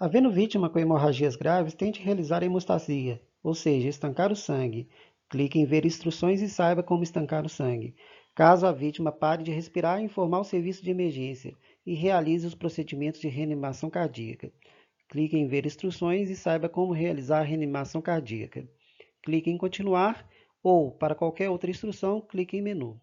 Havendo vítima com hemorragias graves, tente realizar a hemostasia, ou seja, estancar o sangue. Clique em ver instruções e saiba como estancar o sangue. Caso a vítima pare de respirar, informar o serviço de emergência e realize os procedimentos de reanimação cardíaca. Clique em ver instruções e saiba como realizar a reanimação cardíaca. Clique em continuar ou, para qualquer outra instrução, clique em menu.